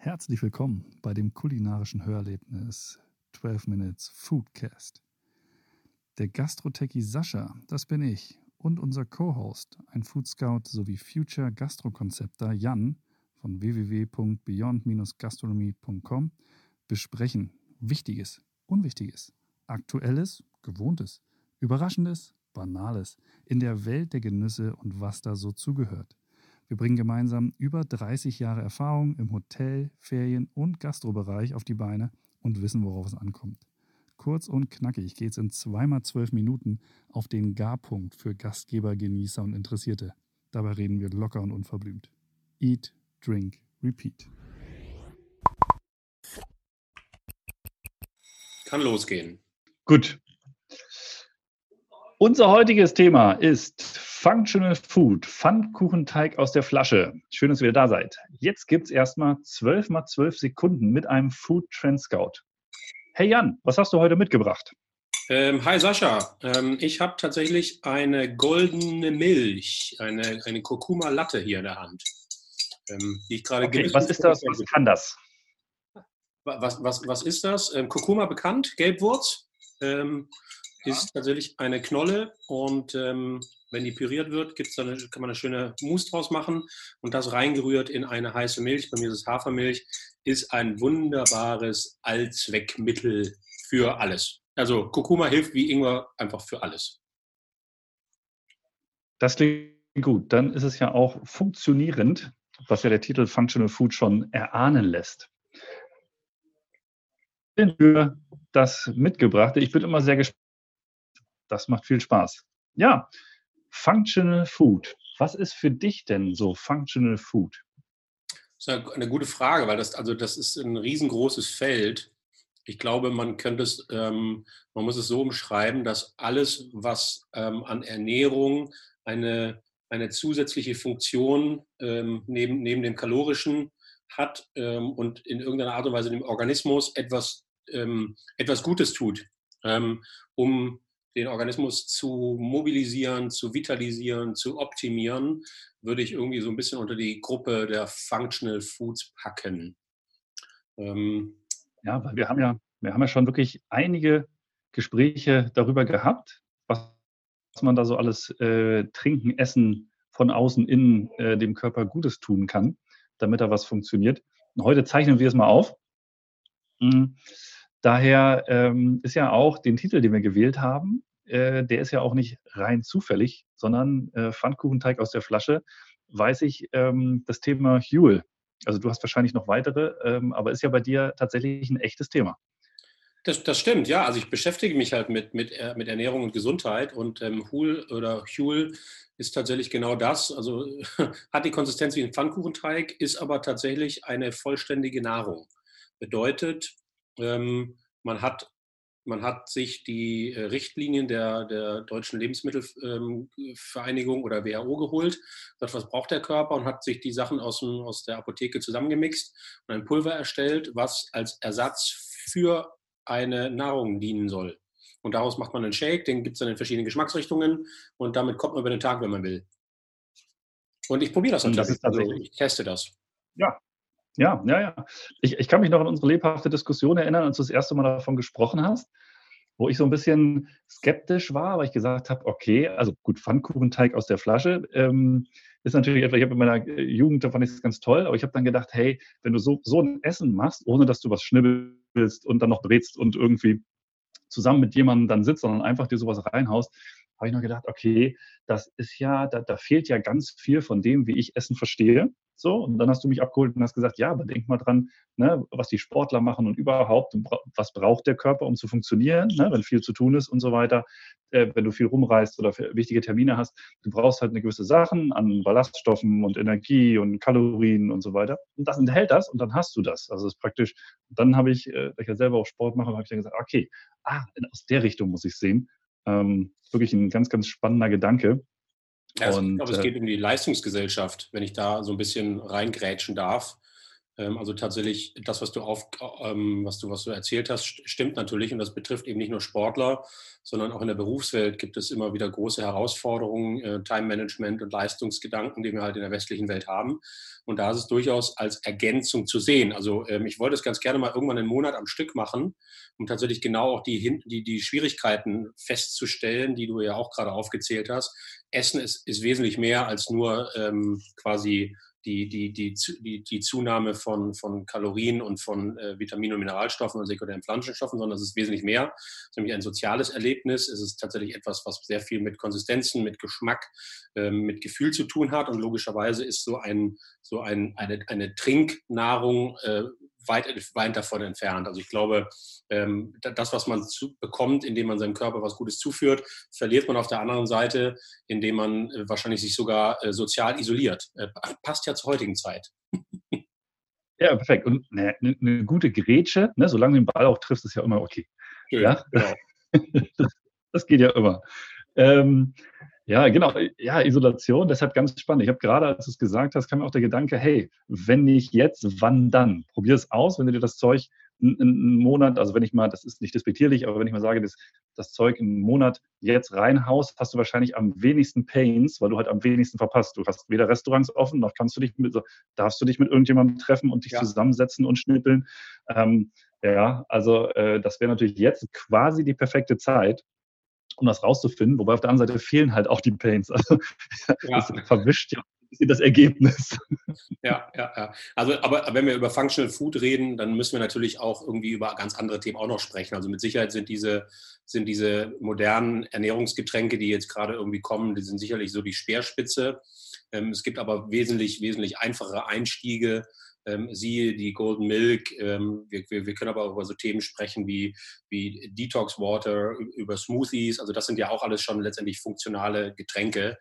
Herzlich willkommen bei dem kulinarischen Hörerlebnis 12 Minutes Foodcast. Der Gastrotechie Sascha, das bin ich, und unser Co-Host, ein Food Scout sowie Future Gastrokonzepter Jan von www.beyond-gastronomie.com besprechen Wichtiges, Unwichtiges, Aktuelles, Gewohntes, Überraschendes, Banales in der Welt der Genüsse und was da so zugehört. Wir bringen gemeinsam über 30 Jahre Erfahrung im Hotel-, Ferien- und Gastrobereich auf die Beine und wissen, worauf es ankommt. Kurz und knackig geht es in zweimal zwölf Minuten auf den Garpunkt für Gastgeber, Genießer und Interessierte. Dabei reden wir locker und unverblümt. Eat, drink, repeat. Kann losgehen. Gut. Unser heutiges Thema ist Functional Food, Pfannkuchenteig aus der Flasche. Schön, dass ihr wieder da seid. Jetzt gibt es erstmal 12 mal 12 Sekunden mit einem Food Trend Scout. Hey Jan, was hast du heute mitgebracht? Ähm, hi Sascha, ähm, ich habe tatsächlich eine goldene Milch, eine, eine Kurkuma Latte hier in der Hand. Ähm, die ich gerade okay, Was ist das? Was kann das? Was, was, was ist das? Ähm, Kurkuma bekannt, Gelbwurz. Ähm, ist tatsächlich eine Knolle und ähm, wenn die püriert wird, gibt's dann, kann man eine schöne Mousse draus machen und das reingerührt in eine heiße Milch, bei mir ist es Hafermilch, ist ein wunderbares Allzweckmittel für alles. Also Kurkuma hilft wie Ingwer einfach für alles. Das klingt gut. Dann ist es ja auch funktionierend, was ja der Titel Functional Food schon erahnen lässt. Für das Mitgebrachte. Ich bin immer sehr gespannt. Das macht viel Spaß. Ja, Functional Food. Was ist für dich denn so Functional Food? Das ist eine gute Frage, weil das, also das ist ein riesengroßes Feld. Ich glaube, man könnte es, ähm, man muss es so umschreiben, dass alles, was ähm, an Ernährung eine, eine zusätzliche Funktion ähm, neben, neben dem kalorischen hat ähm, und in irgendeiner Art und Weise dem Organismus etwas, ähm, etwas Gutes tut, ähm, um den Organismus zu mobilisieren, zu vitalisieren, zu optimieren, würde ich irgendwie so ein bisschen unter die Gruppe der Functional Foods packen. Ähm, ja, weil wir haben ja, wir haben ja schon wirklich einige Gespräche darüber gehabt, was man da so alles äh, trinken, essen, von außen innen äh, dem Körper Gutes tun kann, damit da was funktioniert. Und heute zeichnen wir es mal auf. Mhm. Daher ähm, ist ja auch den Titel, den wir gewählt haben, äh, der ist ja auch nicht rein zufällig, sondern äh, Pfannkuchenteig aus der Flasche, weiß ich ähm, das Thema Huel. Also du hast wahrscheinlich noch weitere, ähm, aber ist ja bei dir tatsächlich ein echtes Thema. Das, das, stimmt, ja. Also ich beschäftige mich halt mit, mit, äh, mit Ernährung und Gesundheit und ähm, Huel oder Huel ist tatsächlich genau das. Also hat die Konsistenz wie ein Pfannkuchenteig, ist aber tatsächlich eine vollständige Nahrung. Bedeutet, ähm, man hat man hat sich die äh, Richtlinien der, der Deutschen Lebensmittelvereinigung oder WHO geholt, sagt, was braucht der Körper und hat sich die Sachen aus, dem, aus der Apotheke zusammengemixt und ein Pulver erstellt, was als Ersatz für eine Nahrung dienen soll. Und daraus macht man einen Shake, den gibt es dann in verschiedenen Geschmacksrichtungen und damit kommt man über den Tag, wenn man will. Und ich probiere das natürlich. Das also ich teste das. Ja, ja, ja, ja. Ich, ich kann mich noch an unsere lebhafte Diskussion erinnern, als du das erste Mal davon gesprochen hast, wo ich so ein bisschen skeptisch war, weil ich gesagt habe, okay, also gut, Pfannkuchenteig aus der Flasche ähm, ist natürlich etwas, ich habe in meiner Jugend, da fand ich es ganz toll, aber ich habe dann gedacht, hey, wenn du so, so ein Essen machst, ohne dass du was schnibbelst und dann noch brätst und irgendwie zusammen mit jemandem dann sitzt, sondern einfach dir sowas reinhaust, habe ich noch gedacht, okay, das ist ja, da, da fehlt ja ganz viel von dem, wie ich Essen verstehe. So, und dann hast du mich abgeholt und hast gesagt, ja, aber denk mal dran, ne, was die Sportler machen und überhaupt, was braucht der Körper, um zu funktionieren, ne, wenn viel zu tun ist und so weiter, äh, wenn du viel rumreist oder wichtige Termine hast, du brauchst halt eine gewisse Sachen an Ballaststoffen und Energie und Kalorien und so weiter. Und das enthält das und dann hast du das. Also das ist praktisch, dann habe ich, äh, da ich ja selber auch Sport mache, habe ich dann gesagt, okay, ah, aus der Richtung muss ich sehen. Ähm, wirklich ein ganz, ganz spannender Gedanke. Ja, und, ich glaube, es äh, geht um die Leistungsgesellschaft, wenn ich da so ein bisschen reingrätschen darf. Ähm, also tatsächlich, das, was du, auf, ähm, was, du, was du erzählt hast, stimmt natürlich und das betrifft eben nicht nur Sportler, sondern auch in der Berufswelt gibt es immer wieder große Herausforderungen, äh, Time-Management und Leistungsgedanken, die wir halt in der westlichen Welt haben. Und da ist es durchaus als Ergänzung zu sehen. Also ähm, ich wollte es ganz gerne mal irgendwann einen Monat am Stück machen, um tatsächlich genau auch die, die, die Schwierigkeiten festzustellen, die du ja auch gerade aufgezählt hast. Essen ist, ist wesentlich mehr als nur ähm, quasi die, die, die, die, die Zunahme von, von Kalorien und von äh, Vitaminen und Mineralstoffen und sekundären Pflanzenstoffen, sondern es ist wesentlich mehr. Es ist nämlich ein soziales Erlebnis. Es ist tatsächlich etwas, was sehr viel mit Konsistenzen, mit Geschmack, ähm, mit Gefühl zu tun hat. Und logischerweise ist so, ein, so ein, eine, eine Trinknahrung äh, weit, weit davon entfernt. Also ich glaube, ähm, das, was man zu, bekommt, indem man seinem Körper was Gutes zuführt, verliert man auf der anderen Seite, indem man äh, wahrscheinlich sich sogar äh, sozial isoliert. Äh, passt ja zur heutigen Zeit. Ja, perfekt. Und eine, eine gute Grätsche, ne, solange du den Ball auch triffst, ist ja immer okay. Schön, ja? Genau. das, das, geht ja immer. Ähm, ja, genau. Ja, Isolation, deshalb ganz spannend. Ich habe gerade, als du es gesagt hast, kam mir auch der Gedanke, hey, wenn nicht jetzt, wann dann? Probier es aus, wenn du dir das Zeug einen Monat, also wenn ich mal, das ist nicht despektierlich, aber wenn ich mal sage, das, das Zeug einen Monat jetzt reinhaust, hast du wahrscheinlich am wenigsten Pains, weil du halt am wenigsten verpasst. Du hast weder Restaurants offen, noch kannst du dich mit, darfst du dich mit irgendjemandem treffen und dich ja. zusammensetzen und schnippeln. Ähm, ja, also äh, das wäre natürlich jetzt quasi die perfekte Zeit, um das rauszufinden. Wobei auf der anderen Seite fehlen halt auch die Pains. Also ja. das verwischt ja das Ergebnis. Ja, ja, ja. Also, aber wenn wir über Functional Food reden, dann müssen wir natürlich auch irgendwie über ganz andere Themen auch noch sprechen. Also mit Sicherheit sind diese, sind diese modernen Ernährungsgetränke, die jetzt gerade irgendwie kommen, die sind sicherlich so die Speerspitze. Ähm, es gibt aber wesentlich, wesentlich einfachere Einstiege ähm, siehe die Golden Milk. Ähm, wir, wir, wir, können aber auch über so Themen sprechen wie, wie Detox Water, über Smoothies. Also das sind ja auch alles schon letztendlich funktionale Getränke,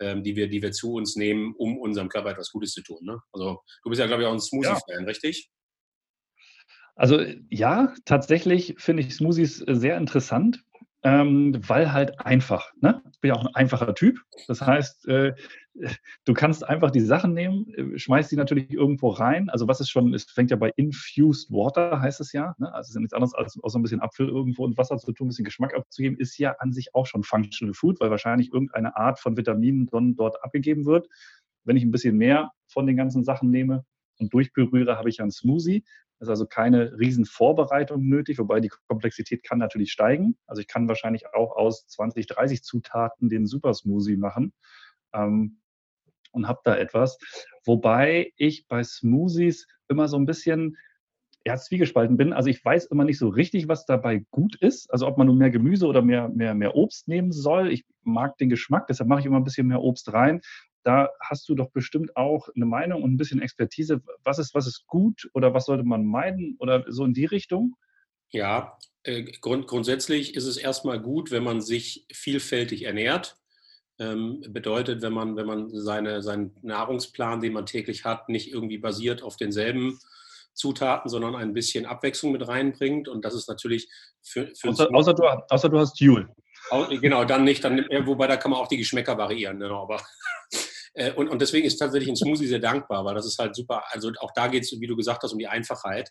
ähm, die, wir, die wir zu uns nehmen, um unserem Körper etwas Gutes zu tun. Ne? Also du bist ja, glaube ich, auch ein Smoothie-Fan, ja. richtig? Also ja, tatsächlich finde ich Smoothies sehr interessant, ähm, weil halt einfach. Ne? Ich bin ja auch ein einfacher Typ. Das heißt, äh, du kannst einfach die Sachen nehmen, äh, schmeißt die natürlich irgendwo rein. Also was ist schon, es fängt ja bei Infused Water, heißt es ja. Ne? Also es ist ja nichts anderes als auch so ein bisschen Apfel irgendwo und Wasser zu tun, ein bisschen Geschmack abzugeben, ist ja an sich auch schon Functional Food, weil wahrscheinlich irgendeine Art von Vitaminen dann dort abgegeben wird. Wenn ich ein bisschen mehr von den ganzen Sachen nehme und durchberühre, habe ich einen Smoothie. Es ist also keine riesen Vorbereitung nötig, wobei die Komplexität kann natürlich steigen. Also ich kann wahrscheinlich auch aus 20, 30 Zutaten den Super Smoothie machen ähm, und habe da etwas. Wobei ich bei Smoothies immer so ein bisschen ja, zwiegespalten bin. Also ich weiß immer nicht so richtig, was dabei gut ist. Also ob man nur mehr Gemüse oder mehr, mehr, mehr Obst nehmen soll. Ich mag den Geschmack, deshalb mache ich immer ein bisschen mehr Obst rein da hast du doch bestimmt auch eine Meinung und ein bisschen Expertise. Was ist, was ist gut oder was sollte man meiden oder so in die Richtung? Ja, äh, grund, grundsätzlich ist es erstmal gut, wenn man sich vielfältig ernährt. Ähm, bedeutet, wenn man, wenn man seine, seinen Nahrungsplan, den man täglich hat, nicht irgendwie basiert auf denselben Zutaten, sondern ein bisschen Abwechslung mit reinbringt. Und das ist natürlich für. für außer, außer, du, außer du hast Joule. Genau, dann nicht. Dann, wobei da kann man auch die Geschmäcker variieren. Genau, aber äh, und, und deswegen ist tatsächlich ein Smoothie sehr dankbar, weil das ist halt super. Also auch da geht es, wie du gesagt hast, um die Einfachheit,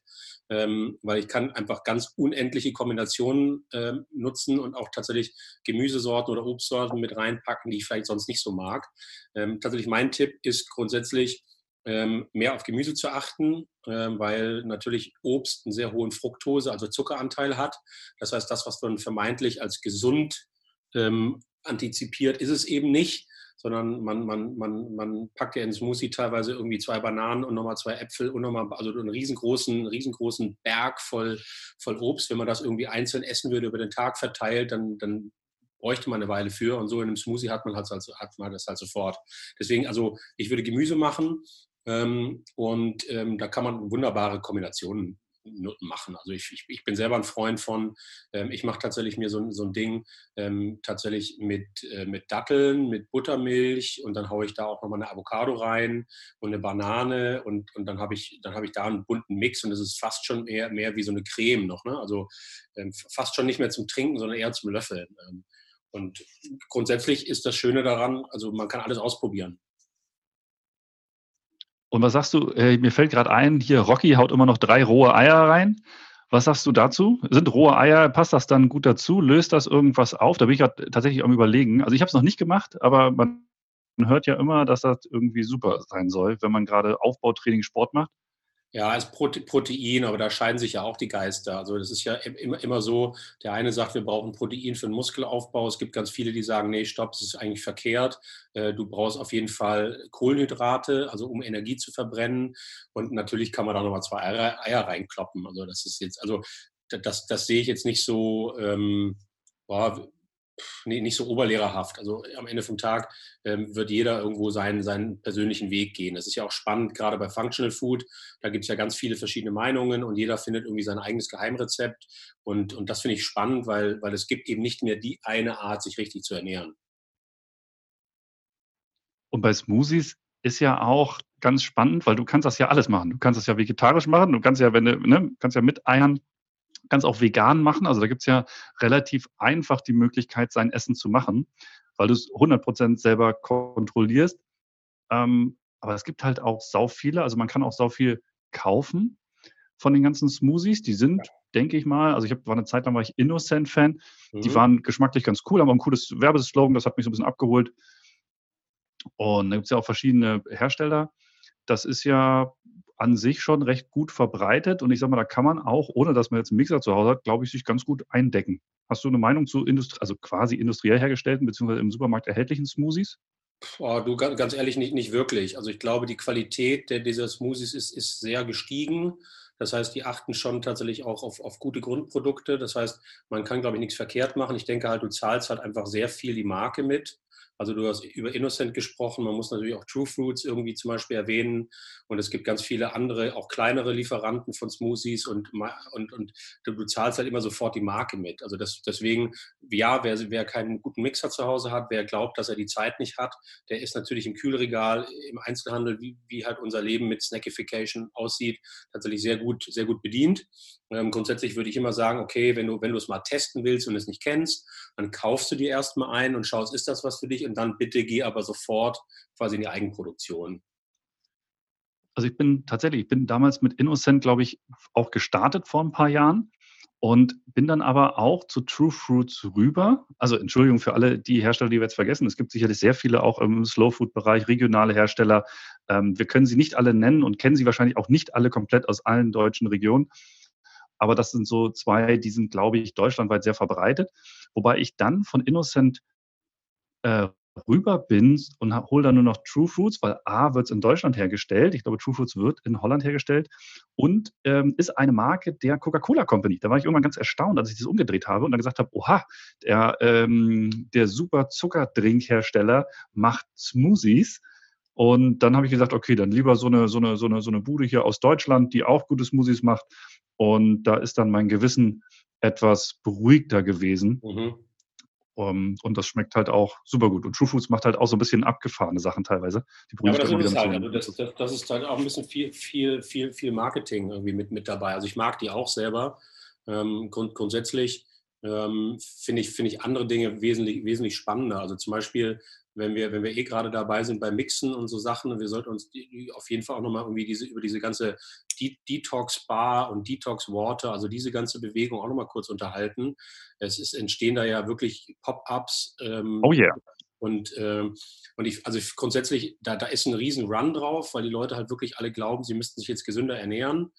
ähm, weil ich kann einfach ganz unendliche Kombinationen ähm, nutzen und auch tatsächlich Gemüsesorten oder Obstsorten mit reinpacken, die ich vielleicht sonst nicht so mag. Ähm, tatsächlich mein Tipp ist grundsätzlich, ähm, mehr auf Gemüse zu achten, ähm, weil natürlich Obst einen sehr hohen Fructose, also Zuckeranteil hat. Das heißt, das, was man vermeintlich als gesund ähm, antizipiert, ist es eben nicht sondern man, man, man, man packt ja in Smoothie teilweise irgendwie zwei Bananen und nochmal zwei Äpfel und nochmal, also einen riesengroßen, riesengroßen Berg voll, voll Obst. Wenn man das irgendwie einzeln essen würde, über den Tag verteilt, dann, dann bräuchte man eine Weile für. Und so in einem Smoothie hat man, halt, hat man das halt sofort. Deswegen, also ich würde Gemüse machen ähm, und ähm, da kann man wunderbare Kombinationen machen. Also ich, ich, ich, bin selber ein Freund von, ähm, ich mache tatsächlich mir so, so ein Ding ähm, tatsächlich mit, äh, mit Datteln, mit Buttermilch und dann haue ich da auch nochmal eine Avocado rein und eine Banane und, und dann habe ich, dann ich da einen bunten Mix und es ist fast schon mehr, mehr wie so eine Creme noch. Ne? Also ähm, fast schon nicht mehr zum Trinken, sondern eher zum Löffeln. Ähm. und grundsätzlich ist das Schöne daran, also man kann alles ausprobieren. Und was sagst du? Äh, mir fällt gerade ein, hier Rocky haut immer noch drei rohe Eier rein. Was sagst du dazu? Sind rohe Eier, passt das dann gut dazu? Löst das irgendwas auf? Da bin ich gerade tatsächlich am Überlegen. Also ich habe es noch nicht gemacht, aber man hört ja immer, dass das irgendwie super sein soll, wenn man gerade Aufbautraining Sport macht. Ja, als Protein, aber da scheiden sich ja auch die Geister. Also das ist ja immer, immer so, der eine sagt, wir brauchen Protein für den Muskelaufbau. Es gibt ganz viele, die sagen, nee, stopp, das ist eigentlich verkehrt. Äh, du brauchst auf jeden Fall Kohlenhydrate, also um Energie zu verbrennen. Und natürlich kann man da nochmal zwei Eier, Eier reinkloppen. Also das ist jetzt, also das, das sehe ich jetzt nicht so, ähm, boah, nee, nicht so oberlehrerhaft. Also am Ende vom Tag ähm, wird jeder irgendwo seinen, seinen persönlichen Weg gehen. Das ist ja auch spannend, gerade bei Functional Food. Da gibt es ja ganz viele verschiedene Meinungen und jeder findet irgendwie sein eigenes Geheimrezept. Und, und das finde ich spannend, weil, weil es gibt eben nicht mehr die eine Art, sich richtig zu ernähren. Und bei Smoothies ist ja auch ganz spannend, weil du kannst das ja alles machen. Du kannst das ja vegetarisch machen, du kannst ja, wenn du, ne, kannst ja mit Eiern kannst auch vegan machen. Also da gibt es ja relativ einfach die Möglichkeit, sein Essen zu machen, weil du es 100% selber kontrollierst. Ähm, aber es gibt halt auch sau viele, also man kann auch sau viel kaufen von den ganzen Smoothies. Die sind, denke ich mal, also ich hab, war eine Zeit lang war ich Innocent-Fan. Mhm. Die waren geschmacklich ganz cool, haben auch ein cooles Werbeslogan, das hat mich so ein bisschen abgeholt. Und da gibt es ja auch verschiedene Hersteller. Das ist ja an sich schon recht gut verbreitet. Und ich sage mal, da kann man auch, ohne dass man jetzt einen Mixer zu Hause hat, glaube ich, sich ganz gut eindecken. Hast du eine Meinung zu Industrie, also quasi industriell hergestellten beziehungsweise im Supermarkt erhältlichen Smoothies? Oh, du, ganz ehrlich, nicht, nicht wirklich. Also ich glaube, die Qualität der, dieser Smoothies ist, ist sehr gestiegen. Das heißt, die achten schon tatsächlich auch auf, auf gute Grundprodukte. Das heißt, man kann, glaube ich, nichts verkehrt machen. Ich denke halt, du zahlst halt einfach sehr viel die Marke mit. Also du hast über Innocent gesprochen, man muss natürlich auch True Fruits irgendwie zum Beispiel erwähnen und es gibt ganz viele andere, auch kleinere Lieferanten von Smoothies und, und, und du zahlst halt immer sofort die Marke mit. Also das, deswegen, ja, wer, wer keinen guten Mixer zu Hause hat, wer glaubt, dass er die Zeit nicht hat, der ist natürlich im Kühlregal, im Einzelhandel, wie, wie halt unser Leben mit Snackification aussieht, tatsächlich sehr gut, sehr gut bedient. Ähm, grundsätzlich würde ich immer sagen, okay, wenn du, wenn du es mal testen willst und es nicht kennst, dann kaufst du dir erstmal ein und schaust, ist das was für dich? Und dann bitte geh aber sofort quasi in die Eigenproduktion. Also ich bin tatsächlich, ich bin damals mit Innocent, glaube ich, auch gestartet vor ein paar Jahren und bin dann aber auch zu True Fruits rüber. Also Entschuldigung für alle die Hersteller, die wir jetzt vergessen. Es gibt sicherlich sehr viele auch im Slow Food Bereich, regionale Hersteller. Ähm, wir können sie nicht alle nennen und kennen sie wahrscheinlich auch nicht alle komplett aus allen deutschen Regionen. Aber das sind so zwei, die sind, glaube ich, deutschlandweit sehr verbreitet. Wobei ich dann von Innocent äh, rüber bin und hole dann nur noch True Fruits, weil A wird es in Deutschland hergestellt. Ich glaube, True Fruits wird in Holland hergestellt und ähm, ist eine Marke der Coca-Cola Company. Da war ich irgendwann ganz erstaunt, als ich das umgedreht habe und dann gesagt habe, oha, der, ähm, der super Zuckerdrinkhersteller macht Smoothies. Und dann habe ich gesagt, okay, dann lieber so eine, so, eine, so, eine, so eine Bude hier aus Deutschland, die auch gute Smoothies macht. Und da ist dann mein Gewissen etwas beruhigter gewesen. Mhm. Um, ähm, und das schmeckt halt auch super gut. Und True Foods macht halt auch so ein bisschen abgefahrene Sachen teilweise. ja, aber das ist halt, also das, das, das, ist halt auch ein bisschen viel, viel, viel, viel Marketing irgendwie mit, mit dabei. Also ich mag die auch selber. Ähm, grund, grundsätzlich ähm, finde ich, find ich andere Dinge wesentlich, wesentlich spannender. Also zum Beispiel wenn wir, wenn wir eh gerade dabei sind beim Mixen und so Sachen, wir sollten uns auf jeden Fall auch nochmal irgendwie diese, über diese ganze Detox Bar und Detox Water, also diese ganze Bewegung auch nochmal kurz unterhalten. Es ist, entstehen da ja wirklich Pop-ups. Ähm, oh yeah. Und, ähm, und ich, also grundsätzlich, da, da ist ein riesen Run drauf, weil die Leute halt wirklich alle glauben, sie müssten sich jetzt gesünder ernähren.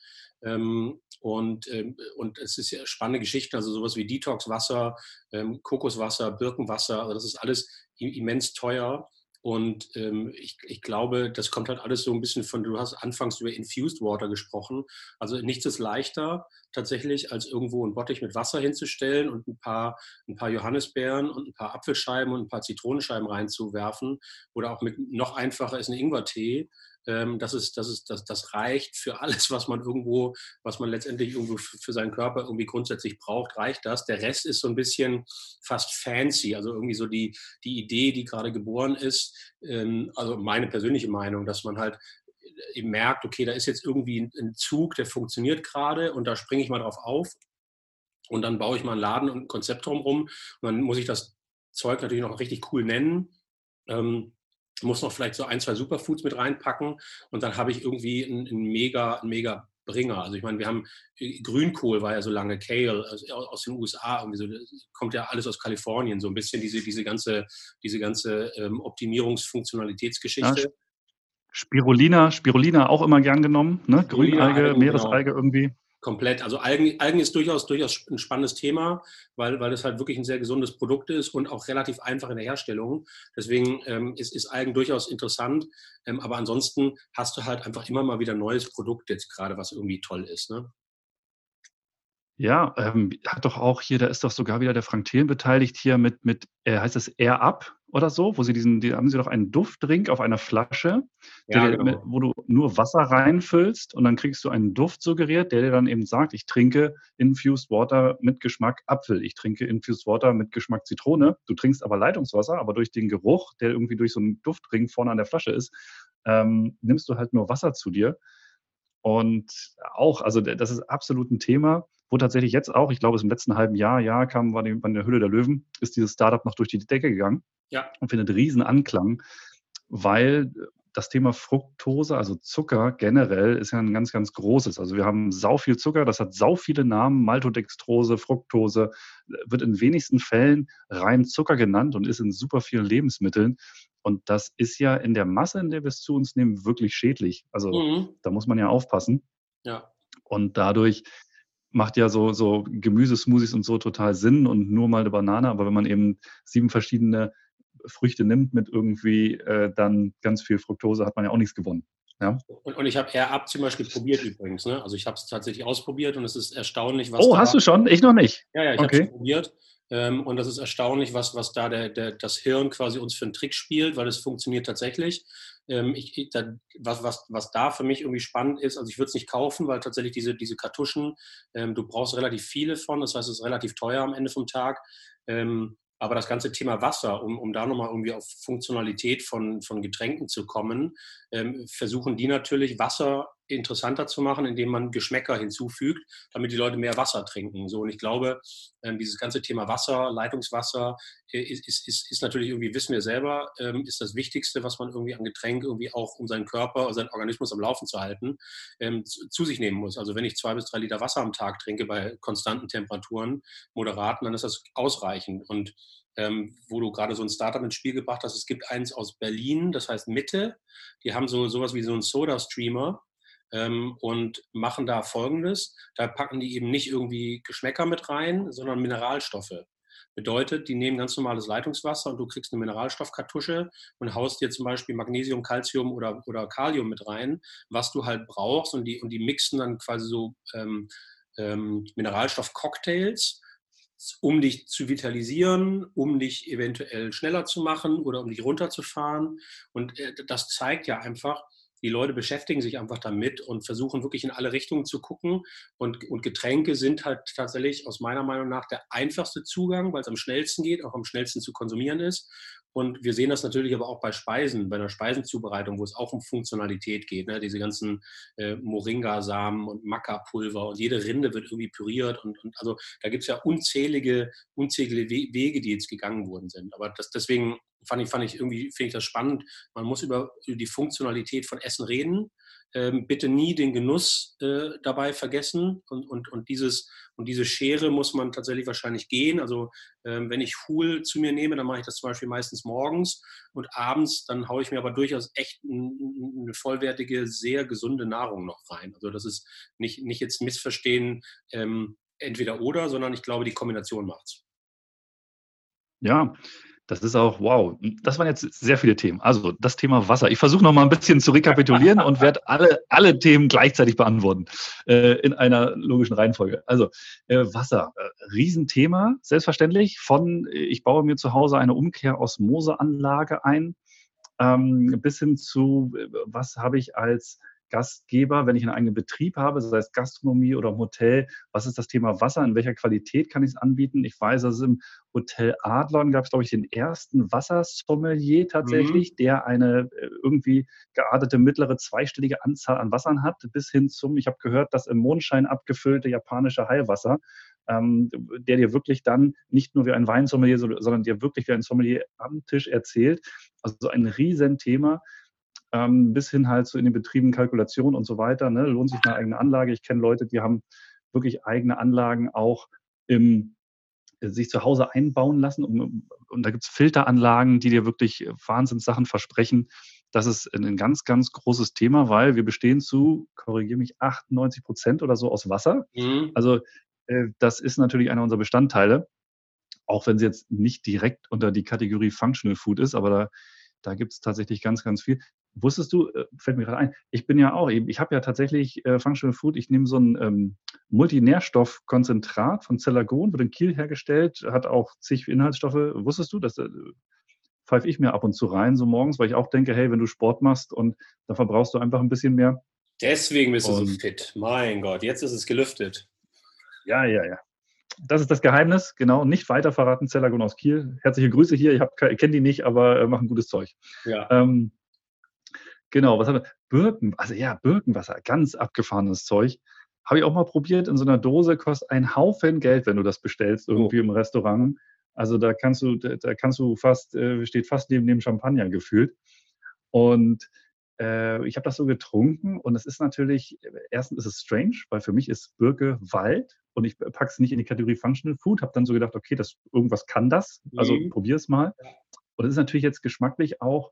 Ähm, und, ähm, und es ist ja spannende Geschichten, also sowas wie Detox-Wasser, ähm, Kokoswasser, Birkenwasser, also das ist alles immens teuer. Und ähm, ich, ich glaube, das kommt halt alles so ein bisschen von, du hast anfangs über Infused Water gesprochen. Also nichts ist leichter tatsächlich, als irgendwo ein Bottich mit Wasser hinzustellen und ein paar, ein paar Johannisbeeren und ein paar Apfelscheiben und ein paar Zitronenscheiben reinzuwerfen. Oder auch mit noch einfacher ist ein Ingwertee ähm, das, ist, das, ist, das, das reicht für alles, was man irgendwo, was man letztendlich irgendwo für seinen Körper irgendwie grundsätzlich braucht, reicht das. Der Rest ist so ein bisschen fast fancy, also irgendwie so die, die Idee, die gerade geboren ist, ähm, also meine persönliche Meinung, dass man halt äh, eben merkt, okay, da ist jetzt irgendwie ein Zug, der funktioniert gerade und da springe ich mal drauf auf und dann baue ich mal einen Laden und ein Konzept drumherum und dann muss ich das Zeug natürlich noch richtig cool nennen. Ähm, muss noch vielleicht so ein, zwei Superfoods mit reinpacken und dann habe ich irgendwie einen, einen mega, einen mega Bringer. Also ich meine, wir haben äh, Grünkohl war ja so lange Kale also aus den USA, irgendwie so, kommt ja alles aus Kalifornien, so ein bisschen diese, diese ganze, diese ganze ähm, Optimierungsfunktionalitätsgeschichte. Ja, Spirulina, Spirulina auch immer gern genommen, ne? Grünalge, genau. Meeresalge genau. irgendwie. Komplett. Also Algen, Algen ist durchaus, durchaus ein spannendes Thema, weil, weil es halt wirklich ein sehr gesundes Produkt ist und auch relativ einfach in der Herstellung. Deswegen ähm, ist, ist Algen durchaus interessant. Ähm, aber ansonsten hast du halt einfach immer mal wieder neues Produkt jetzt gerade, was irgendwie toll ist. Ne? Ja, ähm, hat doch auch hier, da ist doch sogar wieder der Frank Thelen beteiligt hier mit, mit äh, heißt das Air Up oder so, wo sie diesen, die haben sie doch einen Duftdrink auf einer Flasche, ja, der, genau. wo du nur Wasser reinfüllst und dann kriegst du einen Duft suggeriert, der dir dann eben sagt, ich trinke Infused Water mit Geschmack Apfel, ich trinke Infused Water mit Geschmack Zitrone. Du trinkst aber Leitungswasser, aber durch den Geruch, der irgendwie durch so einen Duftring vorne an der Flasche ist, ähm, nimmst du halt nur Wasser zu dir. Und auch, also das ist absolut ein Thema wo tatsächlich jetzt auch, ich glaube, es im letzten halben Jahr, ja, kam, war die, bei der Hülle der Löwen, ist dieses Startup noch durch die Decke gegangen ja. und findet riesen Anklang, weil das Thema Fructose, also Zucker generell, ist ja ein ganz, ganz großes. Also wir haben sau viel Zucker, das hat sau viele Namen, Maltodextrose, Fructose, wird in wenigsten Fällen rein Zucker genannt und ist in super vielen Lebensmitteln. Und das ist ja in der Masse, in der wir es zu uns nehmen, wirklich schädlich. Also mhm. da muss man ja aufpassen. Ja. Und dadurch macht ja so, so Gemüsesmoothies und so total Sinn und nur mal eine Banane. Aber wenn man eben sieben verschiedene Früchte nimmt mit irgendwie äh, dann ganz viel Fructose, hat man ja auch nichts gewonnen. Ja. Und, und ich habe Air Up zum Beispiel probiert übrigens. Ne? Also ich habe es tatsächlich ausprobiert und es ist erstaunlich, was. Oh, hast du schon? Ich noch nicht. Ja, ja, ich okay. habe es probiert. Ähm, und das ist erstaunlich, was, was da der, der, das Hirn quasi uns für einen Trick spielt, weil es funktioniert tatsächlich. Ähm, ich, da, was, was, was da für mich irgendwie spannend ist, also ich würde es nicht kaufen, weil tatsächlich diese, diese Kartuschen, ähm, du brauchst relativ viele von, das heißt, es ist relativ teuer am Ende vom Tag. Ähm, aber das ganze Thema Wasser, um, um da nochmal irgendwie auf Funktionalität von, von Getränken zu kommen, ähm, versuchen die natürlich Wasser interessanter zu machen, indem man Geschmäcker hinzufügt, damit die Leute mehr Wasser trinken. So, und ich glaube, ähm, dieses ganze Thema Wasser, Leitungswasser, äh, ist, ist, ist, ist, natürlich irgendwie, wissen wir selber, ähm, ist das Wichtigste, was man irgendwie an Getränk irgendwie auch, um seinen Körper, seinen Organismus am Laufen zu halten, ähm, zu, sich nehmen muss. Also wenn ich zwei bis drei Liter Wasser am Tag trinke bei konstanten Temperaturen, moderaten, dann ist das ausreichend. Und ähm, wo du gerade so ein Startup ins Spiel gebracht hast. Es gibt eins aus Berlin, das heißt Mitte. Die haben so sowas wie so einen Soda-Streamer ähm, und machen da Folgendes. Da packen die eben nicht irgendwie Geschmäcker mit rein, sondern Mineralstoffe. Bedeutet, die nehmen ganz normales Leitungswasser und du kriegst eine Mineralstoffkartusche und haust dir zum Beispiel Magnesium, Calcium oder, oder Kalium mit rein, was du halt brauchst und die, und die mixen dann quasi so ähm, ähm, Mineralstoff-Cocktails um dich zu vitalisieren, um dich eventuell schneller zu machen oder um dich runterzufahren. Und äh, das zeigt ja einfach, die Leute beschäftigen sich einfach damit und versuchen wirklich in alle Richtungen zu gucken. Und, und Getränke sind halt tatsächlich aus meiner Meinung nach der einfachste Zugang, weil es am schnellsten geht, auch am schnellsten zu konsumieren ist. Und wir sehen das natürlich aber auch bei Speisen, bei einer Speisenzubereitung, wo es auch um Funktionalität geht. Ne? Diese ganzen äh, Moringa-Samen und Maca-Pulver und jede Rinde wird irgendwie püriert. Und, und also da gibt es ja unzählige, unzählige Wege, die jetzt gegangen worden sind. Aber das, deswegen fand ich, fand ich irgendwie, finde ich das spannend. Man muss über, über die Funktionalität von Essen reden. Ähm, bitte nie den Genuss äh, dabei vergessen und, und, und, dieses, und diese Schere muss man tatsächlich wahrscheinlich gehen. Also ähm, wenn ich Huhl zu mir nehme, dann mache ich das zum Beispiel meistens morgens und abends, dann haue ich mir aber durchaus echt eine vollwertige, sehr gesunde Nahrung noch rein. Also das ist nicht, nicht jetzt missverstehen, ähm, entweder oder, sondern ich glaube, die Kombination macht's. Ja, das ist auch, wow, das waren jetzt sehr viele Themen. Also das Thema Wasser. Ich versuche noch mal ein bisschen zu rekapitulieren und werde alle, alle Themen gleichzeitig beantworten äh, in einer logischen Reihenfolge. Also äh, Wasser, äh, Riesenthema, selbstverständlich. Von äh, ich baue mir zu Hause eine Umkehrosmoseanlage ein, ähm, bis hin zu, äh, was habe ich als Gastgeber, wenn ich einen eigenen Betrieb habe, sei es Gastronomie oder Hotel, was ist das Thema Wasser, in welcher Qualität kann ich es anbieten? Ich weiß, dass es im Hotel Adlon gab es, glaube ich, den ersten Wassersommelier tatsächlich, mhm. der eine äh, irgendwie geartete mittlere zweistellige Anzahl an Wassern hat, bis hin zum, ich habe gehört, das im Mondschein abgefüllte japanische Heilwasser. ähm, der dir wirklich dann nicht nur wie ein Weinsommelier, sondern dir wirklich wie ein Sommelier am Tisch erzählt. Also ein Riesenthema. Ähm, bis hin halt so in den Betrieben Kalkulation und so weiter. Ne? Lohnt sich eine eigene Anlage. Ich kenne Leute, die haben wirklich eigene Anlagen auch im sich zu Hause einbauen lassen. Und, und da gibt es Filteranlagen, die dir wirklich Wahnsinnssachen versprechen. Das ist ein ganz, ganz großes Thema, weil wir bestehen zu, korrigiere mich, 98 Prozent oder so aus Wasser. Mhm. Also äh, das ist natürlich einer unserer Bestandteile, auch wenn es jetzt nicht direkt unter die Kategorie Functional Food ist, aber da, da gibt es tatsächlich ganz, ganz viel. Wusstest du, äh, fällt mir gerade ein, ich bin ja auch, ich habe ja tatsächlich äh, Functional Food, ich nehme so ein ähm, Multinährstoffkonzentrat von Cellagon, wird in Kiel hergestellt, hat auch zig Inhaltsstoffe. Wusstest du, das äh, pfeife ich mir ab und zu rein, so morgens, weil ich auch denke, hey, wenn du Sport machst und dann verbrauchst du einfach ein bisschen mehr. Deswegen bist du und, so fit. Mein Gott, jetzt ist es gelüftet. Ja, ja, ja. Das ist das Geheimnis, genau. Nicht weiter verraten, Cellagon aus Kiel. Herzliche Grüße hier. Ich kenne die nicht, aber äh, machen gutes Zeug. Ja. Ähm, Genau, was haben wir? Birken, also ja, Birkenwasser, ganz abgefahrenes Zeug. Habe ich auch mal probiert in so einer Dose, kostet ein Haufen Geld, wenn du das bestellst, oh. irgendwie oh. im Restaurant. Also da kannst du, da kannst du fast, äh, steht fast neben dem Champagner gefühlt. Und äh, ich habe das so getrunken und es ist natürlich, erstens ist es strange, weil für mich ist Birke Wald und ich packe es nicht in die Kategorie Functional Food, habe dann so gedacht, okay, das, irgendwas kann das, also mhm. probier es mal. Und es ist natürlich jetzt geschmacklich auch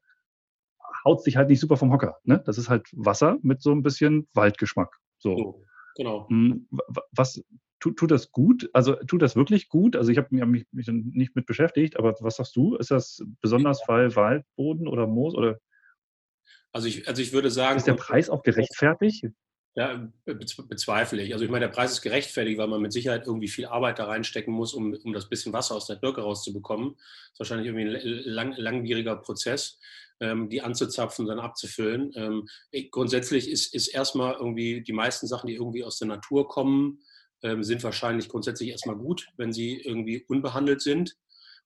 haut sich halt nicht super vom Hocker. Ne? Das ist halt Wasser mit so ein bisschen Waldgeschmack. So. so genau. Hm, was tut, tut das gut? Also tut das wirklich gut? Also ich habe mich, mich nicht mit beschäftigt, aber was sagst du? Ist das besonders weil Waldboden oder Moos oder? Also ich, also ich würde sagen. Ist der Preis auch gerechtfertigt? Ja, bezweifle ich. Also ich meine, der Preis ist gerechtfertigt, weil man mit Sicherheit irgendwie viel Arbeit da reinstecken muss, um, um das bisschen Wasser aus der Birke rauszubekommen. Das ist wahrscheinlich irgendwie ein lang, langwieriger Prozess ähm, die anzuzapfen und dann abzufüllen. Ähm, grundsätzlich ist, ist erstmal irgendwie die meisten Sachen, die irgendwie aus der Natur kommen, ähm, sind wahrscheinlich grundsätzlich erstmal gut, wenn sie irgendwie unbehandelt sind.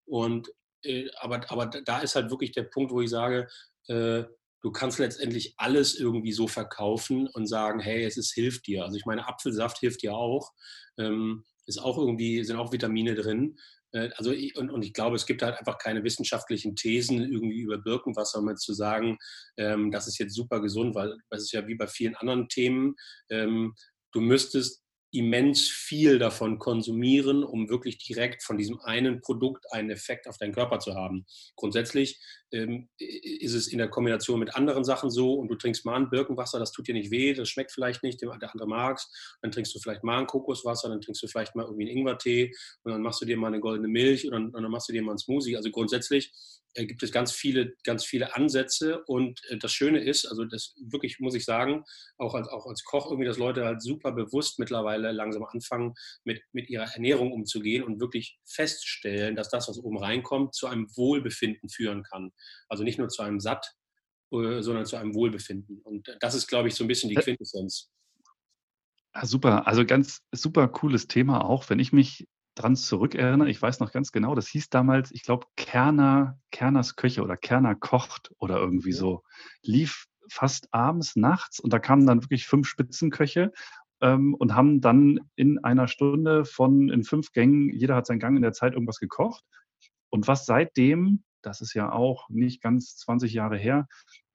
Und äh, aber, aber da ist halt wirklich der Punkt, wo ich sage, äh, du kannst letztendlich alles irgendwie so verkaufen und sagen, hey, es ist, hilft dir. Also ich meine, Apfelsaft hilft dir auch. Ähm, ist auch irgendwie, sind auch Vitamine drin. Äh, also und, und ich glaube, es gibt halt einfach keine wissenschaftlichen Thesen irgendwie über Birkenwasser, um jetzt zu sagen, ähm, das ist jetzt super gesund, weil das ist ja wie bei vielen anderen Themen. Ähm, du müsstest immens viel davon konsumieren, um wirklich direkt von diesem einen Produkt einen Effekt auf deinen Körper zu haben. Grundsätzlich ähm, ist es in der Kombination mit anderen Sachen so und du trinkst mal ein Birkenwasser, das tut dir nicht weh, das schmeckt vielleicht nicht, der andere mag es, dann trinkst du vielleicht mal ein Kokoswasser, dann trinkst du vielleicht mal irgendwie einen Ingwertee und dann machst du dir mal eine goldene Milch und dann, und dann machst du dir mal einen Smoothie. Also grundsätzlich gibt es ganz viele, ganz viele Ansätze und äh, das Schöne ist, also das wirklich muss ich sagen, auch als, auch als Koch irgendwie, dass Leute halt super bewusst mittlerweile langsam anfangen, mit, mit ihrer Ernährung umzugehen und wirklich feststellen, dass das, was oben reinkommt, zu einem Wohlbefinden führen kann. Also nicht nur zu einem Satt, äh, sondern zu einem Wohlbefinden. Und das ist, glaube ich, so ein bisschen die Quintessenz. Ja, super, also ganz super cooles Thema auch. Wenn ich mich dran zurückerinnere, ich weiß noch ganz genau, das hieß damals, ich glaube, Kerner, Kerners Köche oder Kerner kocht oder irgendwie ja. so. Lief fast abends, nachts und da kamen dann wirklich fünf Spitzenköche ähm, und haben dann in einer Stunde von in fünf Gängen, jeder hat seinen Gang in der Zeit irgendwas gekocht. Und was seitdem, das ist ja auch nicht ganz 20 Jahre her,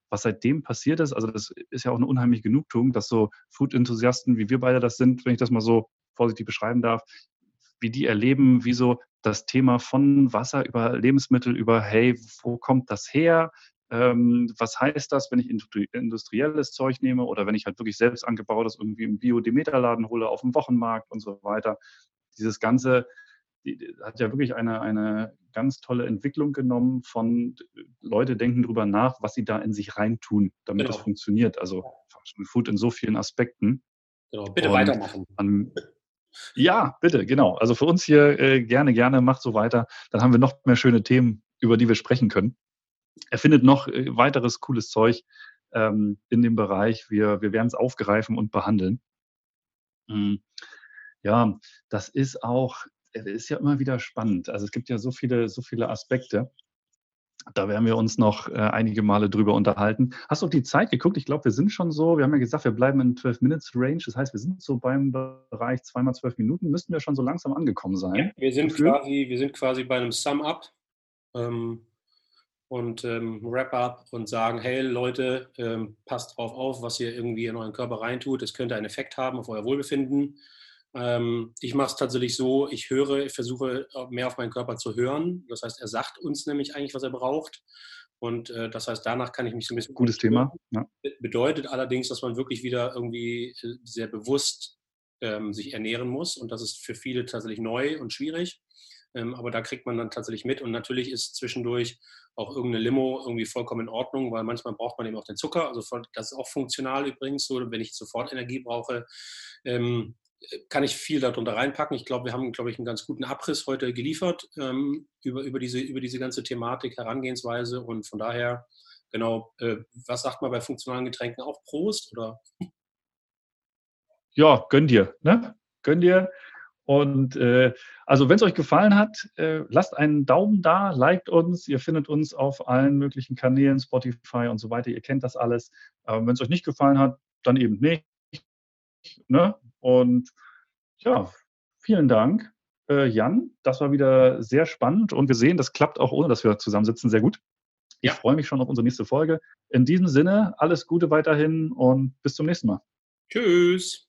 was seitdem passiert ist, also das ist ja auch eine unheimliche Genugtuung, dass so Food-Enthusiasten, wie wir beide das sind, wenn ich das mal so vorsichtig beschreiben darf, wie die erleben, wie so das Thema von Wasser über Lebensmittel, über, hey, wo kommt das her? Ähm, was heißt das, wenn ich industrielles Zeug nehme oder wenn ich halt wirklich selbst angebautes irgendwie im Bio-Demeter-Laden hole, auf dem Wochenmarkt und so weiter. Dieses Ganze die, hat ja wirklich eine, eine ganz tolle Entwicklung genommen von Leute denken darüber nach, was sie da in sich reintun, damit genau. es funktioniert. Also Food in so vielen Aspekten. Genau, bitte und weitermachen. Man, ja, bitte, genau. Also für uns hier äh, gerne, gerne, macht so weiter. Dann haben wir noch mehr schöne Themen, über die wir sprechen können. Er findet noch äh, weiteres cooles Zeug ähm, in dem Bereich. Wir, wir werden es aufgreifen und behandeln. Mhm. Ja, das ist auch, ist ja immer wieder spannend. Also es gibt ja so viele, so viele Aspekte. Da werden wir uns noch äh, einige Male drüber unterhalten. Hast du auf die Zeit geguckt? Ich glaube, wir sind schon so, wir haben ja gesagt, wir bleiben in 12 Minutes Range. Das heißt, wir sind so beim Bereich zweimal 12 Minuten, müssten wir schon so langsam angekommen sein. Ja, wir, sind quasi, wir sind quasi bei einem Sum-Up ähm, und ähm, Wrap-Up und sagen, hey Leute, ähm, passt drauf auf, was ihr irgendwie in euren Körper reintut. Es könnte einen Effekt haben auf euer Wohlbefinden. Ähm, ich mache es tatsächlich so, ich höre, ich versuche mehr auf meinen Körper zu hören. Das heißt, er sagt uns nämlich eigentlich, was er braucht. Und äh, das heißt, danach kann ich mich so ein bisschen. Gutes Thema. Ja. Bedeutet allerdings, dass man wirklich wieder irgendwie äh, sehr bewusst ähm, sich ernähren muss. Und das ist für viele tatsächlich neu und schwierig. Ähm, aber da kriegt man dann tatsächlich mit. Und natürlich ist zwischendurch auch irgendeine Limo irgendwie vollkommen in Ordnung, weil manchmal braucht man eben auch den Zucker. Also das ist auch funktional übrigens so, wenn ich sofort Energie brauche. Ähm, kann ich viel darunter reinpacken. Ich glaube, wir haben, glaube ich, einen ganz guten Abriss heute geliefert ähm, über, über, diese, über diese ganze Thematik, Herangehensweise und von daher, genau, äh, was sagt man bei funktionalen Getränken auch? Prost oder? Ja, gönn dir, ne? Gönn dir. Und äh, also, wenn es euch gefallen hat, äh, lasst einen Daumen da, liked uns. Ihr findet uns auf allen möglichen Kanälen, Spotify und so weiter. Ihr kennt das alles. wenn es euch nicht gefallen hat, dann eben nicht. Ne? Und ja, vielen Dank, äh, Jan. Das war wieder sehr spannend und wir sehen, das klappt auch ohne, dass wir zusammensitzen, sehr gut. Ich ja. freue mich schon auf unsere nächste Folge. In diesem Sinne, alles Gute weiterhin und bis zum nächsten Mal. Tschüss.